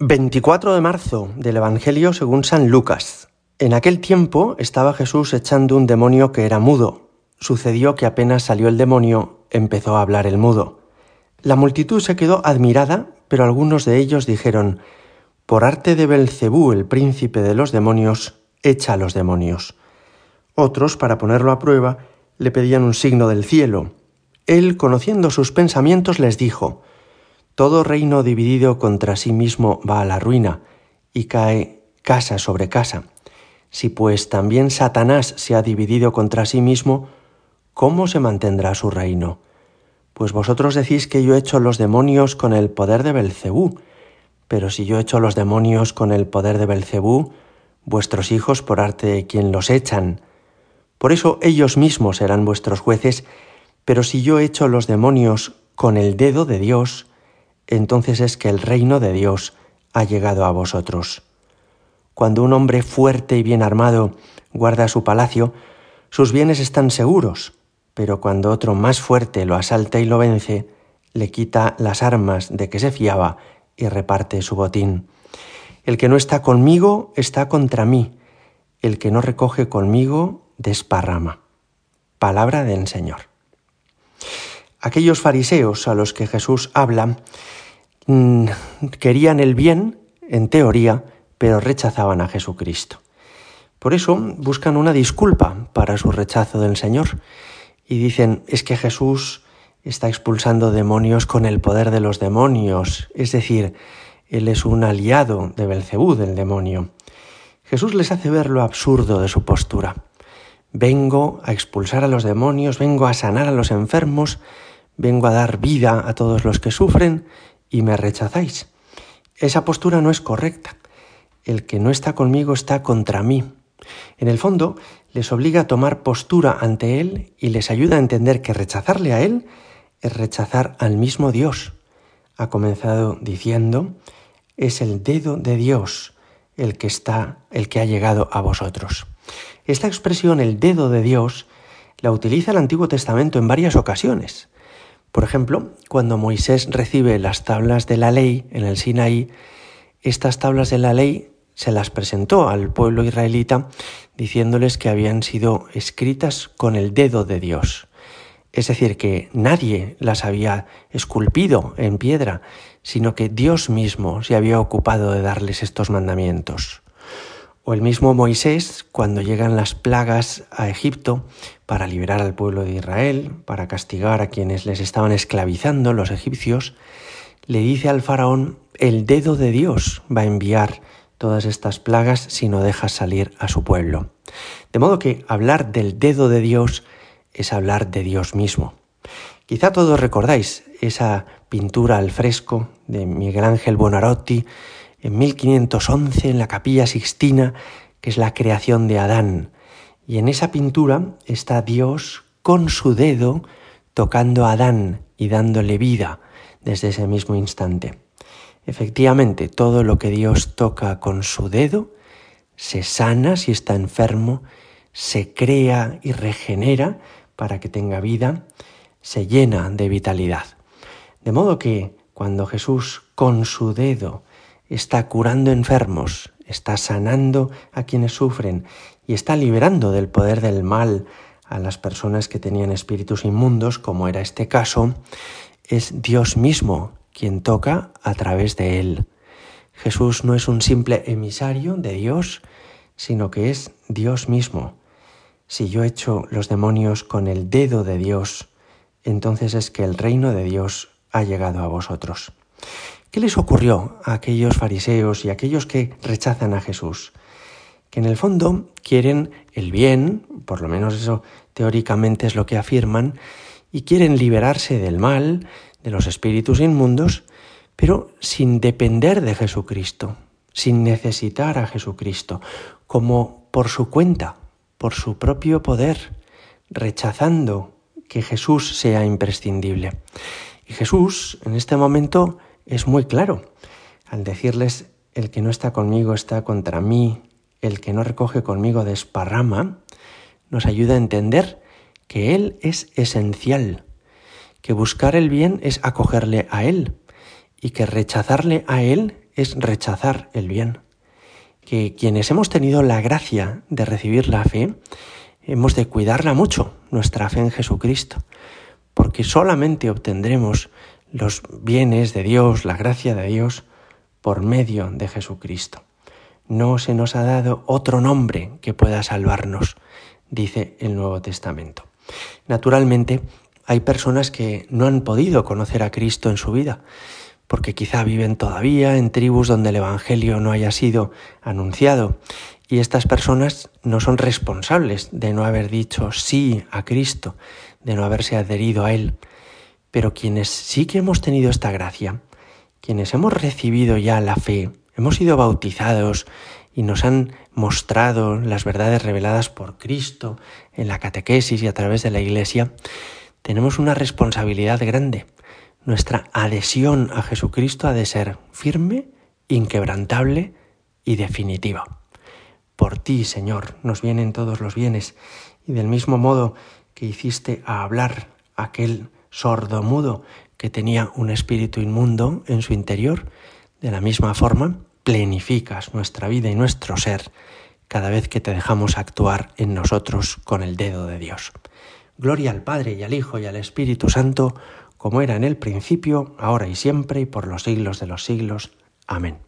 24 de marzo del Evangelio según San Lucas. En aquel tiempo estaba Jesús echando un demonio que era mudo. Sucedió que apenas salió el demonio, empezó a hablar el mudo. La multitud se quedó admirada, pero algunos de ellos dijeron, Por arte de Belcebú, el príncipe de los demonios, echa a los demonios. Otros, para ponerlo a prueba, le pedían un signo del cielo. Él, conociendo sus pensamientos, les dijo, todo reino dividido contra sí mismo va a la ruina y cae casa sobre casa. Si pues también Satanás se ha dividido contra sí mismo, ¿cómo se mantendrá su reino? Pues vosotros decís que yo he hecho los demonios con el poder de Belcebú, pero si yo he hecho los demonios con el poder de Belcebú, vuestros hijos por arte de quien los echan. Por eso ellos mismos serán vuestros jueces, pero si yo he hecho los demonios con el dedo de Dios, entonces es que el reino de Dios ha llegado a vosotros. Cuando un hombre fuerte y bien armado guarda su palacio, sus bienes están seguros, pero cuando otro más fuerte lo asalta y lo vence, le quita las armas de que se fiaba y reparte su botín. El que no está conmigo está contra mí, el que no recoge conmigo desparrama. Palabra del Señor. Aquellos fariseos a los que Jesús habla mm, querían el bien, en teoría, pero rechazaban a Jesucristo. Por eso buscan una disculpa para su rechazo del Señor y dicen, es que Jesús está expulsando demonios con el poder de los demonios, es decir, Él es un aliado de Belcebú, del demonio. Jesús les hace ver lo absurdo de su postura. Vengo a expulsar a los demonios, vengo a sanar a los enfermos, vengo a dar vida a todos los que sufren y me rechazáis. Esa postura no es correcta. El que no está conmigo está contra mí. En el fondo, les obliga a tomar postura ante Él y les ayuda a entender que rechazarle a Él es rechazar al mismo Dios. Ha comenzado diciendo, es el dedo de Dios el que está, el que ha llegado a vosotros. Esta expresión, el dedo de Dios, la utiliza el Antiguo Testamento en varias ocasiones. Por ejemplo, cuando Moisés recibe las tablas de la ley en el Sinaí, estas tablas de la ley se las presentó al pueblo israelita diciéndoles que habían sido escritas con el dedo de Dios. Es decir, que nadie las había esculpido en piedra, sino que Dios mismo se había ocupado de darles estos mandamientos. O el mismo Moisés, cuando llegan las plagas a Egipto para liberar al pueblo de Israel, para castigar a quienes les estaban esclavizando, los egipcios, le dice al faraón, el dedo de Dios va a enviar todas estas plagas si no dejas salir a su pueblo. De modo que hablar del dedo de Dios es hablar de Dios mismo. Quizá todos recordáis esa pintura al fresco de Miguel Ángel Bonarotti en 1511 en la capilla Sixtina, que es la creación de Adán. Y en esa pintura está Dios con su dedo tocando a Adán y dándole vida desde ese mismo instante. Efectivamente, todo lo que Dios toca con su dedo se sana si está enfermo, se crea y regenera para que tenga vida, se llena de vitalidad. De modo que cuando Jesús con su dedo está curando enfermos, está sanando a quienes sufren y está liberando del poder del mal a las personas que tenían espíritus inmundos, como era este caso, es Dios mismo quien toca a través de él. Jesús no es un simple emisario de Dios, sino que es Dios mismo. Si yo echo los demonios con el dedo de Dios, entonces es que el reino de Dios ha llegado a vosotros. ¿Qué les ocurrió a aquellos fariseos y a aquellos que rechazan a Jesús? Que en el fondo quieren el bien, por lo menos eso teóricamente es lo que afirman, y quieren liberarse del mal, de los espíritus inmundos, pero sin depender de Jesucristo, sin necesitar a Jesucristo, como por su cuenta, por su propio poder, rechazando que Jesús sea imprescindible. Y Jesús en este momento es muy claro al decirles, el que no está conmigo está contra mí, el que no recoge conmigo desparrama, nos ayuda a entender que Él es esencial, que buscar el bien es acogerle a Él y que rechazarle a Él es rechazar el bien. Que quienes hemos tenido la gracia de recibir la fe, hemos de cuidarla mucho, nuestra fe en Jesucristo, porque solamente obtendremos los bienes de Dios, la gracia de Dios, por medio de Jesucristo. No se nos ha dado otro nombre que pueda salvarnos, dice el Nuevo Testamento. Naturalmente, hay personas que no han podido conocer a Cristo en su vida, porque quizá viven todavía en tribus donde el Evangelio no haya sido anunciado, y estas personas no son responsables de no haber dicho sí a Cristo, de no haberse adherido a Él. Pero quienes sí que hemos tenido esta gracia, quienes hemos recibido ya la fe, hemos sido bautizados y nos han mostrado las verdades reveladas por Cristo en la catequesis y a través de la Iglesia, tenemos una responsabilidad grande. Nuestra adhesión a Jesucristo ha de ser firme, inquebrantable y definitiva. Por ti, Señor, nos vienen todos los bienes, y del mismo modo que hiciste a hablar aquel sordo mudo que tenía un espíritu inmundo en su interior, de la misma forma plenificas nuestra vida y nuestro ser cada vez que te dejamos actuar en nosotros con el dedo de Dios. Gloria al Padre y al Hijo y al Espíritu Santo, como era en el principio, ahora y siempre y por los siglos de los siglos. Amén.